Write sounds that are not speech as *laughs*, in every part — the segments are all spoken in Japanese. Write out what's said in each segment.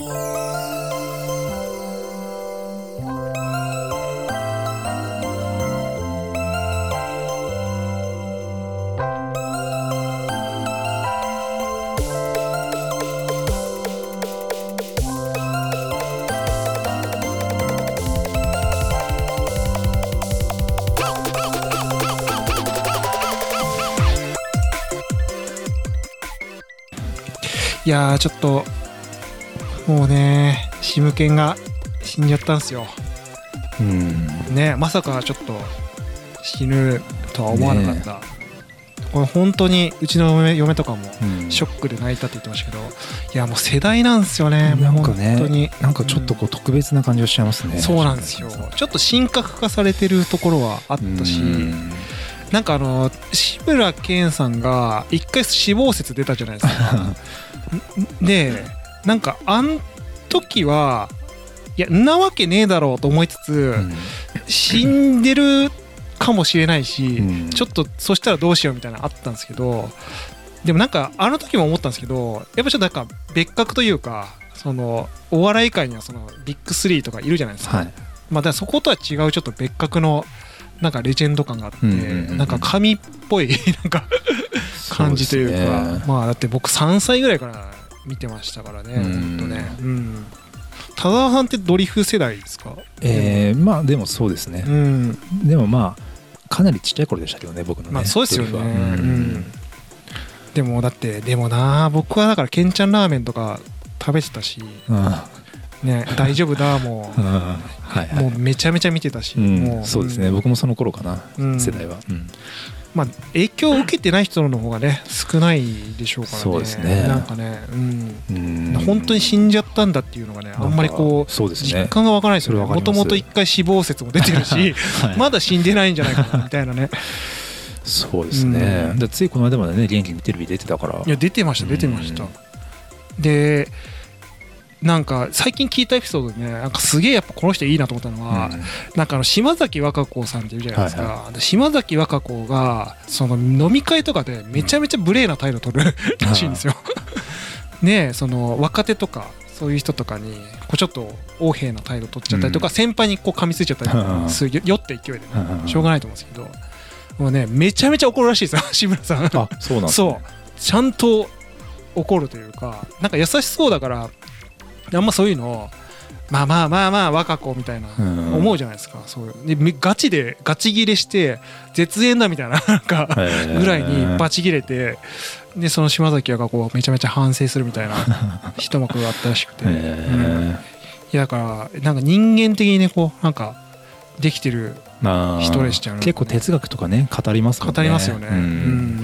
いやーちょっともうねシムケンが死んじゃったんですよ。うん。ねまさかちょっと死ぬとは思わなかった、これ本当にうちの嫁嫁とかもうん。ショックで泣いたって言ってましたけどいやもう世代なんですよねなんかね本当に。なんかちょっとこう特別な感じがしちゃいますね。そうなんですよ。ちょっと神格化されてるところはあったしうん。なんかあの志村けんさんが一回死亡説出たじゃないですか。*laughs* でなんかあん時はいやんなわけねえだろうと思いつつ、うん。死んでるかもしれないし、うん。ちょっとそしたらどうしようみたいなのあったんですけどでもなんかあの時も思ったんですけどやっぱちょっとなんか別格というかそのお笑い界にはそのビッグスリーとかいるじゃないですか、はい。まあ、だそことは違うちょっと別格のなんかレジェンド感があって、なんか神っぽい *laughs* なんか感じというか。まあだって僕3歳ぐらいから見てましたからねうん。本当ね。うん。田沢さんってドリフ世代ですか？えーまあでもそうですね。うん。でもまあかなりちっちゃい頃でしたけどね僕のねまあそうですよね、ドうん。ん、でもだってでもな僕はだからけんちゃんラーメンとか食べてたし、うんね、大丈夫だもう。*laughs* んはいはい。もうめちゃめちゃ見てたし、うんもうそうですね、僕もその頃かな、うん。世代は、うん。まあ、影響を受けてない人の方がね少ないでしょうからね。そうですね。なんかね、うん。うん。本当に死んじゃったんだっていうのがねあんまりこうそうですね。実感がわからないですよね。もともと一回死亡説も出てるし *laughs* はい。まだ死んでないんじゃないかなみたいなね。そうですね、うん。でついこの間までね元気にテレビ出てたから。いや出てました出てました、うん。でなんか最近聞いたエピソードでねなんかすげえやっぱこの人いいなと思ったのは、うん。なんかあの島崎和歌子さんっているじゃないですか、はいで島崎和歌子がその飲み会とかでめちゃめちゃ無礼な態度取る *laughs* らしいんですよ。*laughs* ねえその若手とかそういう人とかにこうちょっと横柄な態度取っちゃったりとか、うん。先輩にこう噛みついちゃったりとかうん。する酔った勢いでねうん。しょうがないと思うんですけど。もうねめちゃめちゃ怒るらしいですよ *laughs* 志村さん。あそうなんですそう。ねちゃんと怒るというかなんか優しそうだからあんまそういうのをまあまあまあまあ若子みたいなうん。思うじゃないですか、そういう。でめガチでガチギレして絶縁だみたいな *laughs* なんかぐらいにバチギレてでその島崎がこうめちゃめちゃ反省するみたいな *laughs* 一幕があったらしくて、へうん。ーいやだからなんか人間的にねこうなんかできてるまあ人でしたよね。結構哲学とかね語りますもんね。語りますよね、ううん。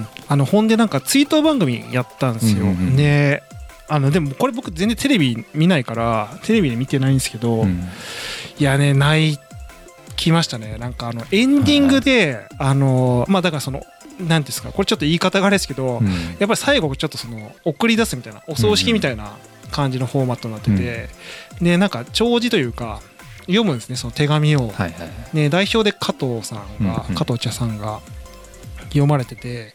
んあのほんでなんか追悼番組やったんですよ、うんうんうん。であのでもこれ僕全然テレビ見ないからテレビで見てないんですけど、うん。いやね泣きましたね。なんかあのエンディングで、あのまあだからそのなんていうんですかこれちょっと言い方があれですけど、うん。やっぱり最後ちょっとその送り出すみたいなお葬式みたいな感じのフォーマットになってて、でなんか弔辞というか読むんですねその手紙を、はいはい。ね、代表で加藤さんが、うんうん。加藤茶さんが読まれてて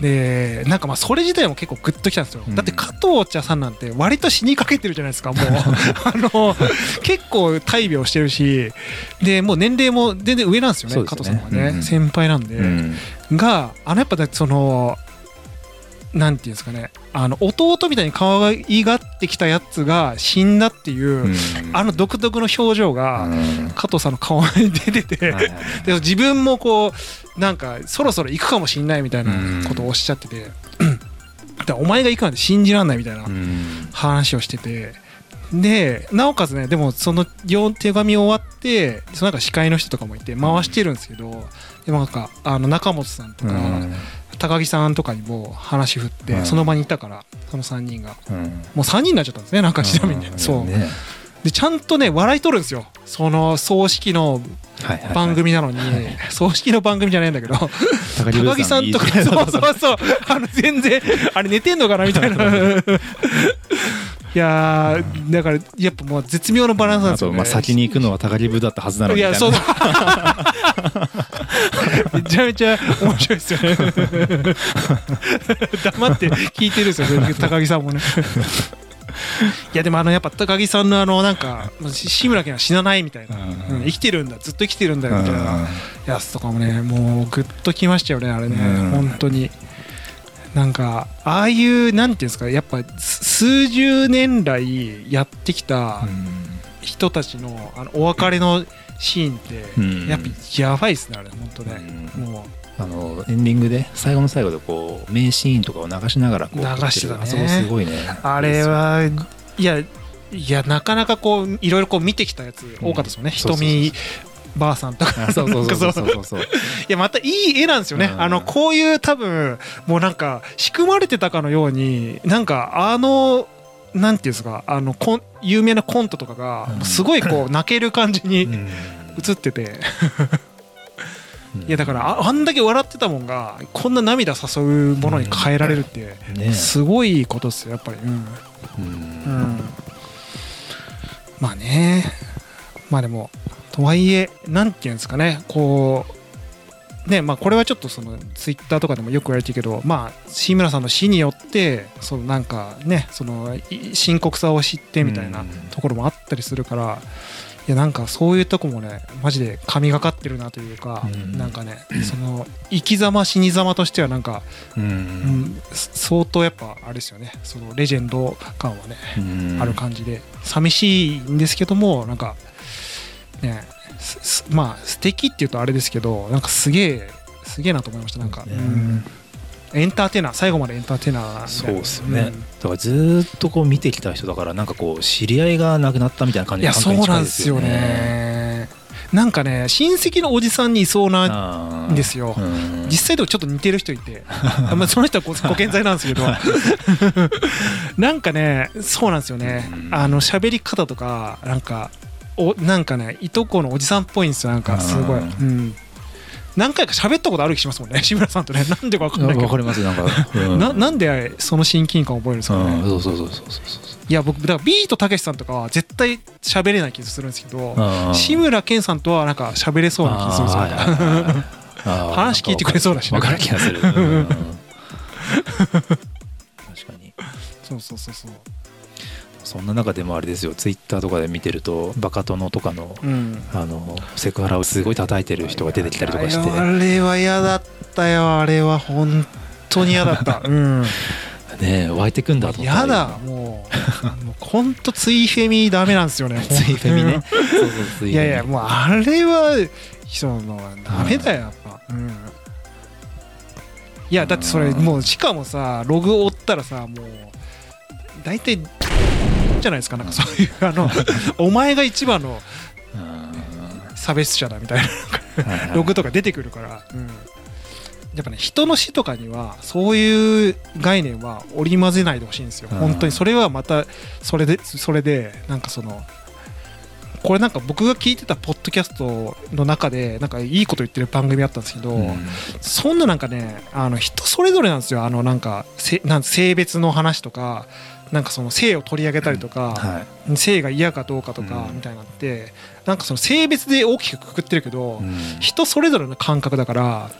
でなんかまあそれ自体も結構グッときたんですよ、うん。だって加藤茶さんなんて割と死にかけてるじゃないですかもう。*laughs* あの結構大病してるし。でもう年齢も全然上なんですよねね。加藤さんはね、うんうん。先輩なんで、うん。があのやっぱそのなんていうんですかね。あの弟みたいに可愛がってきたやつが死んだっていう、うん。あの独特の表情が、うん。加藤さんの顔に出てて、はいはいで自分もこうなんかそろそろ行くかもしんないみたいなことをおっしゃってて、だからお前が行くなんて信じらんないみたいなうん。話をしててでなおかつねでもそのよ手紙終わってそのなんか司会の人とかもいて回してるんですけどでもなんかあの中本さんとか、うん高木さんとかにも話振って、うんその場にいたからその3人が。うん。もう3人になっちゃったんですねなんかちな。みにね、うん。そう。ねでちゃんとね笑い取るんですよ。その葬式の番組なのに、葬式の番組じゃないんだけど。高木さんとかそうそうそう。あの全然あれ寝てんのかなみたいな。*laughs* いやーだからやっぱもう絶妙なバランスなんあですよね。とまあ先に行くのは高木部だったはずなのに。いやそう *laughs* *laughs* めちゃめちゃ面白いですよね。*laughs* 黙って聞いてるんですよ高木さんもね。*laughs* やでもあのやっぱ高木さんのあのなんかし志村けんは死なないみたいな、うん。うん生きてるんだずっと生きてるんだよみたいなうん。やつとかもねもうグッときましたよねあれね、うん。本当に。なんかああいうなんていうんですかやっぱす数十年来やってきた人たちのあのお別れのシーンって、うん。やっぱやばいですねあれ本当ね、うん。もあのエンディングで最後の最後でこう名シーンとかを流しながらこう流してたね。あそこすごいね。うあれはいやいやなかなかこういろいろこう見てきたやつ多かったですよね、瞳ばあさんとか。あそうそうそう。そうそうそうそう。いやまたいい絵なんですよね、うん。あのこういう多分もうなんか仕組まれてたかのようになんかあのなんていうんですかあのコン有名なコントとかがうん。すごいこう *laughs* 泣ける感じにうん。映ってて、いやだからああんだけ笑ってたもんがこんな涙誘うものに変えられるってね。すごいことですよやっぱり。うん、うん。うん、まあね。まあでもとはいえなんていうんですかねこうねまあこれはちょっとそのツイッターとかでもよく言われてるけどまあ志村さんの死によってそのなんかねそのい深刻さを知ってみたいなうん。ところもあったりするからいやなんかそういうとこもねマジで神がかってるなというか、うん。なんかねその生き様死に様としてはなんか、ううんん、相当やっぱあれですよね。そのレジェンド感はねうん。ある感じで。寂しいんですけどもなんかねまあ素敵っていうとあれですけどなんかすげえすげえなと思いましたなんか、ね。うん。エンターテイナー最後までエンターテイナーそうっすよねだからずーっとこう見てきた人だからなんかこう知り合いがなくなったみたいな感じいやそうなんですよね。なんかね親戚のおじさんにいそうなんですよ、うん。実際でもちょっと似てる人いて。*laughs* まあその人はごご健在なんですけど。*laughs* なんかねそうなんですよね。うん。あの喋り方とかなんかおなんかねいとこのおじさんっぽいんですよなんか。すごい、うん。うん、何回か喋ったことある気しますもんね *laughs* 志村さんとね。なんでか分かんないけど。わかりますなんか、うん。ななんでその親近感を覚えるんですかね、うん、そうそうそうそうそう。いや僕だからビートたけしさんとかは絶対喋れない気がするんですけど、うん志村けんさんとはなんか喋れそうな気がするんですよ、*laughs* 話聞いてくれそうだしわかる気がする、うん。*laughs* 確かに。そうそうそうそうそんな中でもあれですよ。ツイッターとかで見てるとバカ殿とかのうん。あのセクハラをすごい叩いてる人が出てきたりとかして。あれは嫌だったよ。あれは本当に嫌だった。*laughs* うん。ねえ湧いてくんだと思った嫌だ。もう本当ツイフェミダメなんですよね。*laughs* ツイフェミね。いやいやもうあれはそのダメだよやっぱ。うん。いやだってそれもうしかもさログ追ったらさもう大体じゃないですか？なんかそういうあのお前が一番のうん差別者だみたいな。ログとか出てくるから、うん、やっぱね人の死とかにはそういう概念は織り交ぜないでほしいんですよ。うん。本当にそれはまたそれでそれでなんかそのこれなんか僕が聞いてたポッドキャストの中でなんかいいこと言ってる番組あったんですけど、うん。そんななんかねあの人それぞれなんですよ。あのなんかせなん性別の話とかなんかその性を取り上げたりとか、はい。性が嫌かどうかとかうん。みたいなのって、なんかその性別で大きくくくってるけど、うん。人それぞれの感覚だから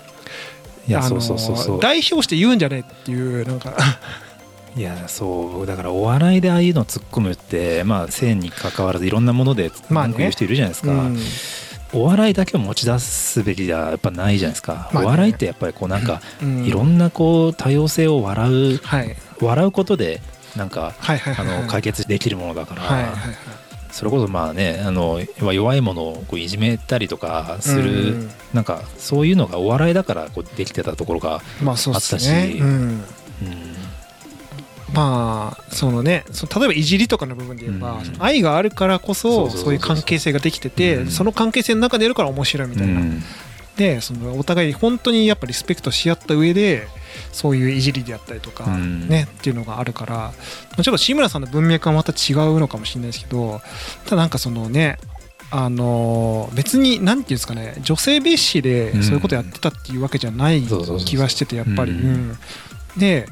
いやそうそうそうそう。代表して言うんじゃねえっていうなんか。*laughs* いやそう。だからお笑いでああいうの突っ込むってまあ性に関わらずいろんなものでまあね。文句言う人いるじゃないですか、うん。お笑いだけを持ち出すべきではやっぱないじゃないですか、まあね。お笑いってやっぱりこうなんかうん。いろんなこう多様性を笑うはい。笑うことでなんか解決できるものだから、それこそまあねあの弱いものをこういじめたりとかする、うん。なんかそういうのがお笑いだからこうできてたところが、まあそうったし。ねうん。うん。まあそのねその例えばいじりとかの部分で言えば、愛があるからこそうそういう関係性ができてて、うん。その関係性の中でやるから面白いみたいな、うん。でそのお互い本当にやっぱリスペクトし合った上でそういういじりであったりとか、うん。ねっていうのがあるからまあちょっと志村さんの文脈はまた違うのかもしれないですけどただなんかそのねあのー別に何て言うんですかね女性蔑視でそういうことやってたっていうわけじゃない気はしててやっぱり、で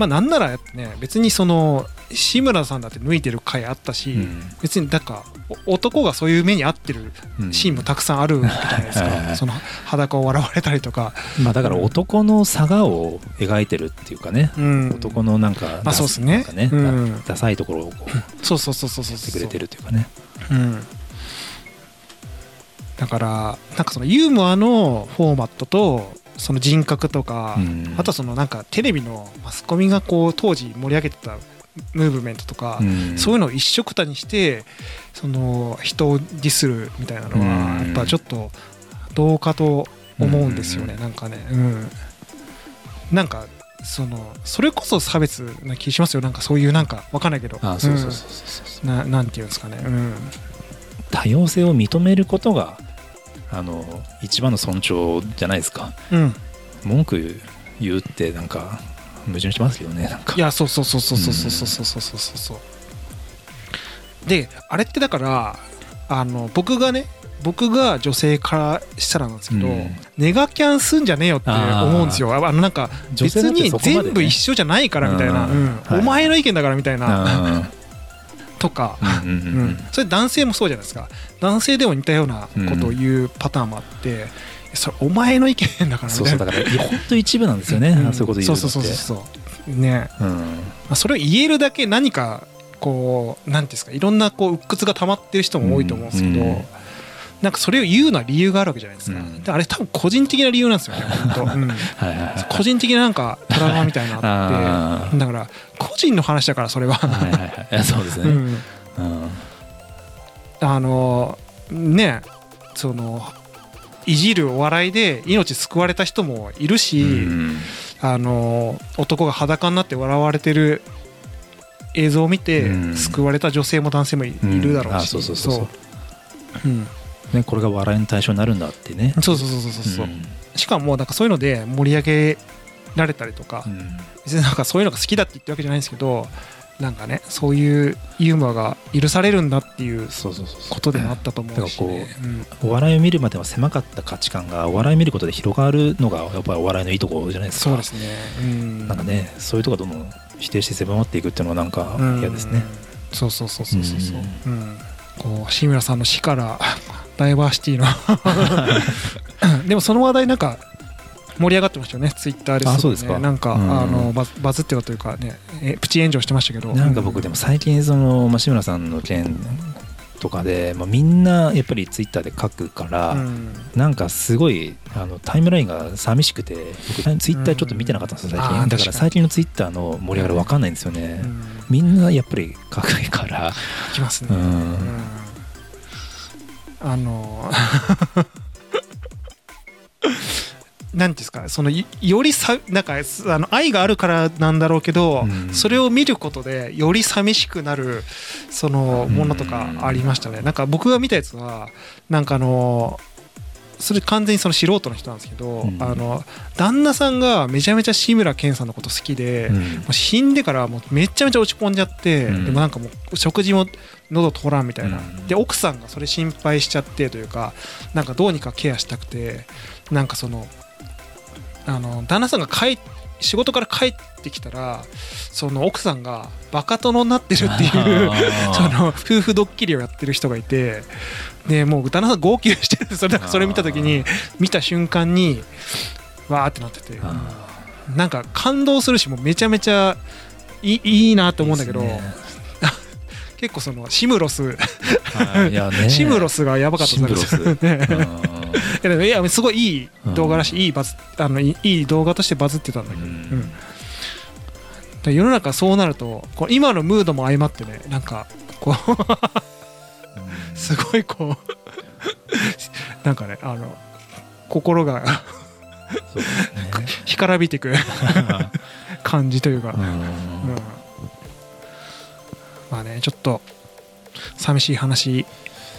まあなんならね別にその志村さんだって脱いでる回あったし、うん。別にだからお男がそういう目に遭ってるうん。シーンもたくさんあるわけじゃないですはいはいはい。かその裸を笑われたりとか、まあだから男の差がを描いてるっていうかね、うん、男のなんかまあダそうですね。うん。ダサいところをこうそうそうそうそうそうやってくれてるっていうかね。うん、だからなんかそのユーモアのフォーマットとその人格とか、うん。あとはそのなんかテレビのマスコミがこう当時盛り上げてたムーブメントとか、うん。そういうのを一緒くたにしてその人をディスるみたいなのはうん。やっぱちょっとどうかと思うんですよね、うん。なんかね。うん。なんかそのそれこそ差別な気しますよ。なんかそういうなんかわかんないけど。あそうそうそうそうそう。うん。ななんていうんですかね。うん。多様性を認めることがあの一番の尊重じゃないですか。うん。文句言うってなんか矛盾しますけどねなんか。いやそうそうそうそうそうそうそうそうそうそうそう。であれってだからあの僕がね僕が女性からしたらなんですけど、うん。ネガキャンすんじゃねえよって思うんですよ。あのなんか別に全部一緒じゃないからみたいな、うん。うん。はいお前の意見だからみたいな。あとか、ーうんうんうん。うん。それ男性もそうじゃないですか。男性でも似たようなことを言うパターンもあって、それお前の意見だからみそうたいなそうだから本当一部なんですよね、うん。そういうこと言うのって。そうそうそうそうね。うん。まあそれを言えるだけ何かこう何ていうんですかいろんなこう鬱屈が溜まってる人も多いと思うんですけど、うんなんかそれを言うのは理由があるわけじゃないですか、うん。であれ多分個人的な理由なんですよね *laughs* 本当、うん、個人的ななんかトラウマみたいなのあっ *laughs* あてだから個人の話だからそれは、はいはいはい。そうですね、うん、うん。あのねそのいじるお笑いで命救われた人もいるし、うん。あの男が裸になって笑われてる映像を見てうん。救われた女性も男性もいいるだろうし、そうそうそう。そう。うんね、これが笑いの対象になるんだってね。そうそうそうそうそうそう、ん。しかもなんかそういうので盛り上げられたりとか、うん。別になんかそういうのが好きだって言ってるわけじゃないんですけどなんかねそういうユーモアが許されるんだっていうそうそうそうそうことでもあったと思うし、ね。うん。お笑いを見るまでは狭かった価値観がお笑いを見ることで広がるのがやっぱりお笑いのいいところじゃないですか。そうですね、うん、なんかねそういうところどんどん否定して狭まっていくっていうのはなんかうん嫌ですね、そうそうそうそうそうそう、うんこう志村さんの死からダイバーシティの *laughs* でもその話題なんか盛り上がってましたよねツイッターで。すあそうですか。なんか、うん。あのバズバズってたというかねえプチ炎上してましたけど。なんか僕でも最近その、まあ、志村さんの件とかで、まあ、みんなやっぱりツイッターで書くから、うん。なんかすごいあのタイムラインが寂しくて僕ツイッターちょっと見てなかったんですよ最うんだから最近のツイッターの盛り上がり分かんないんですよね、うん。みんなやっぱり書くから。*laughs* きますね、うん。うんあの *laughs* なんですかそのいよりさなんかすあの愛があるからなんだろうけど、うん。それを見ることでより寂しくなるそのものとかありましたね、なんか僕が見たやつはなんかあのそれ完全にその素人の人なんですけど、うん。あの旦那さんがめちゃめちゃ志村けんさんのこと好きで、うん。もう死んでからもうめちゃめちゃ落ち込んじゃって、うん。でもなんかもう食事も喉通らんみたいな、うん。で奥さんがそれ心配しちゃってというかなんかどうにかケアしたくてなんかそのあの旦那さんが帰仕事から帰ってきたらその奥さんがバカ殿になってるっていう *laughs* その夫婦ドッキリをやってる人がいてでもう旦那さん号泣してるんですそれそれ見た時に見た瞬間にわーってなっててあなんか感動するしもうめちゃめちゃいいいいなと思うんだけど *laughs* 結構そのシムロスはい。いや *laughs* ね。シムロスがやばかったシムロス。*laughs* ね。うん。いやすごいいい動画らしうんいいいバズあのいい動画としてバズってたんだけど、ううん。んだから世の中そうなるとこう今のムードも相まってねなんかこうすごいこうなんかねあの心が干からびていく *laughs* 感じというか、うん。うん。まあねちょっと寂しい話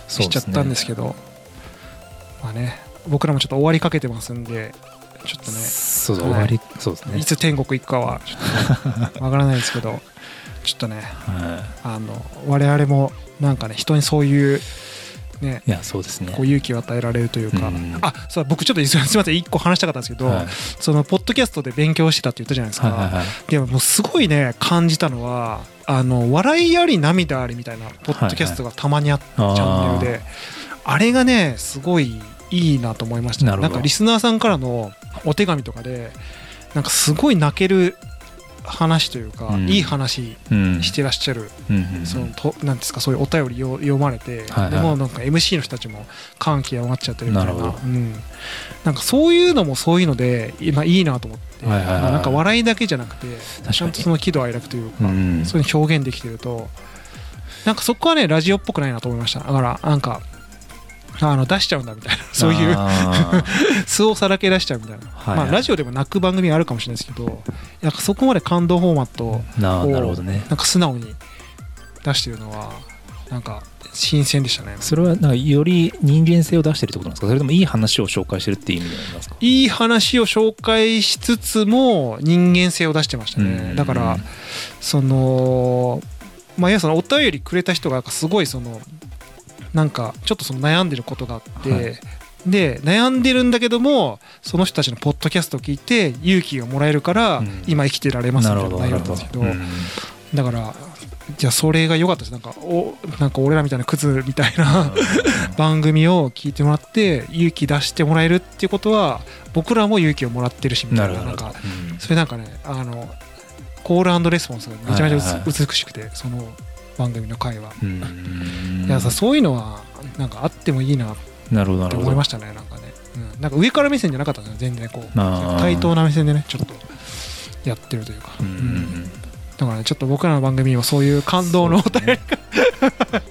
しちゃったんですけどまあね僕らもちょっと終わりかけてますんでちょっとねそう終わりそうですね。いつ天国行くかはちょっとわからないですけど *laughs* ちょっとねはあの我々もなんかね人にそういうねいいやそうですね。こう勇気を与えられるというか、うん。あそう僕ちょっとすみません一個話したかったんですけど、はい。そのポッドキャストで勉強してたって言ったじゃないですか、はいはいはい。でももうすごいね感じたのはあの笑いあり涙ありみたいなポッドキャストがたまにあって、チャンネルであれがねすごいいいなと思いましたなんかリスナーさんからのお手紙とかでなんかすごい泣ける話というか、うん。いい話うんしてらっしゃる、そのとなんですかそういうお便りを読まれて、はいはい。でもなんか MC の人たちも感極まっちゃってるみたいな。うん、なんかそういうのもそういうので今いいなと思って、はいはいはいなんか笑いだけじゃなくてちゃんとその喜怒哀楽というか、うん。そういうの表現できてるとなんかそこはねラジオっぽくないなと思いました。だからなんかあの出しちゃうんだみたいなそういうあ *laughs* 素をさらけ出しちゃうみたいな、はいまあ、ラジオでも泣く番組あるかもしれないですけどなんかそこまで感動フォーマットをなるほどね。なんか素直に出してるのはなんか新鮮でしたね。それはなんかより人間性を出してるってことなんですか？それともいい話を紹介してるっていう意味になりますか？いい話を紹介しつつも人間性を出してましたね、うん。だからそのまあいやそのお便りくれた人がすごいそのなんかちょっとその悩んでることがあって、はい。で悩んでるんだけどもその人たちのポッドキャストを聞いて勇気がもらえるからうん。今生きてられますみたいな内容なんですけど、だからじゃあそれが良かったです。なんかおなんか俺らみたいなクズみたいな番組を聞いてもらって勇気出してもらえるっていうことは僕らも勇気をもらってるしみたないな。なんかうん。それなんかねあのコールレスポンスがめちゃめちゃ美しくてその番組の回は、うん。いやさそういうのはなんかあってもいいなって思いましたねなんかね、うん、なんか上から目線じゃなかったんですよ全然こう。対等な目線でねちょっとやってるというか、うんうんうんだからねちょっと僕らの番組はそういう感動のお便り *laughs* だか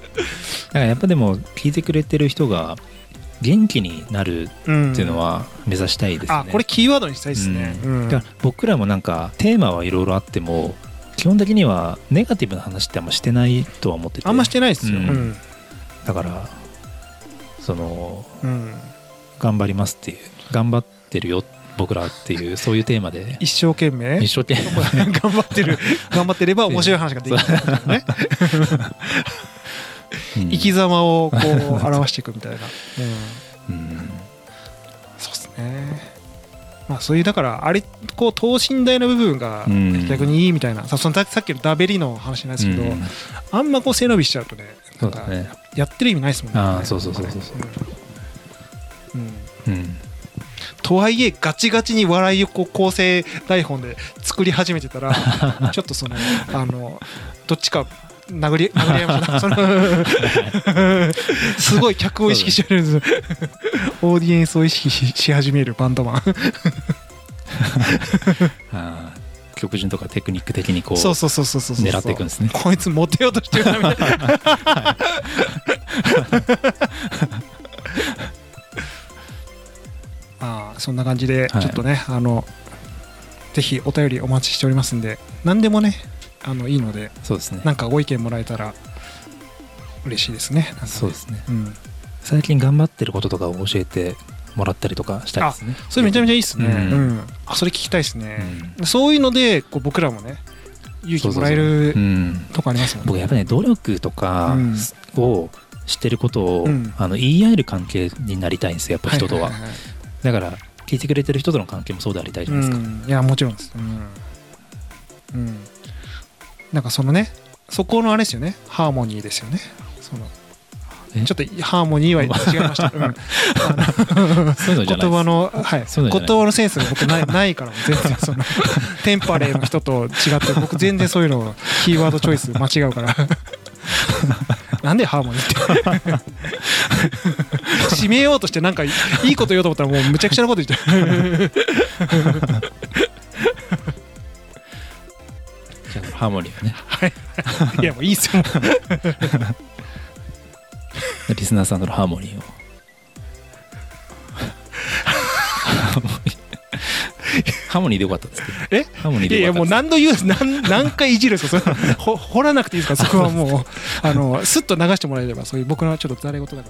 らやっぱでも聞いてくれてる人が元気になるうんっていうのは目指したいですね。あこれキーワードにしたいですね、うん。だから僕らもなんかテーマはいろいろあっても基本的にはネガティブな話ってあんましてないとは思ってて。あんましてないですよ、ううん。んだからそのうん。頑張りますっていう頑張ってるよ僕らっていうそういうテーマで。一生懸命。一生懸命。頑張ってる。*laughs* 頑張ってれば面白い話ができる。んですよね。うん。生き様をこう表していくみたいな、うん、うん。そうですね。まあそういうだからあれこう等身大の部分がうん。逆にいいみたいな、さそのさっきのダベリの話なんですけど、うん。あんまこう背伸びしちゃうとねやってる意味ないですもんね。ああそうそうそうそうそう。うんうん。うんとはいえガチガチに笑いをこう構成台本で作り始めてたら *laughs* ちょっとそのあのどっちか殴り殴り合いましょう *laughs* そのすごい客を意識してるんですオーディエンスを意識しし始めるバンドマン。*laughs* 曲順とかテクニック的にこうそうそうそうそうそうそう。狙っていくんですね。こいつモテようとしてるなみたいなそんな感じでちはい。ょっとね、あのぜひお便りお待ちしておりますんで何でもねあのいいのでそうですね。なんかご意見もらえたら嬉しいですね。ねそうですね。うん、最近頑張ってることとかを教えてもらったりとかしたいですね。それめちゃめちゃいいですね、ううん。んあそれ聞きたいですね、そういうのでこう僕らもね勇気もらえるうん。とこありますもんね。僕やっぱね努力とかうん。をしてることを、うん。あの言い合える関係になりたいんですよやっぱ人とは,、いいいい。だから聞いてくれてる人との関係もそうでありたいじゃないですか、うん、いやもちろんです。うん、うん、なんかそのねそこのあれですよね。ハーモニーですよね。そのえ？ちょっとハーモニーは違いました、うん、*laughs* ういう言葉の、はい、そうい言葉のセンスが僕ない *laughs* ないから全然。そのテンパレーの人と違って僕全然そういうのキーワードチョイス間違うから *laughs* なんでハーモニーって。*laughs* 締めようとしてなんかいいこと言おうと思ったらもうむちゃくちゃなこと言って。じゃあハーモニーをね。い。やもういいっすよ。リスナーさんとのハーモニーを。ハーモニーでよかったんですけど。え？ハーモニーいやいやもう何度言う何何回いじるんですか？そ *laughs* れほ *laughs* 掘らなくていいですか？らそこはもうあのスッと流してもらえればそういう僕のちょっとざれ言だから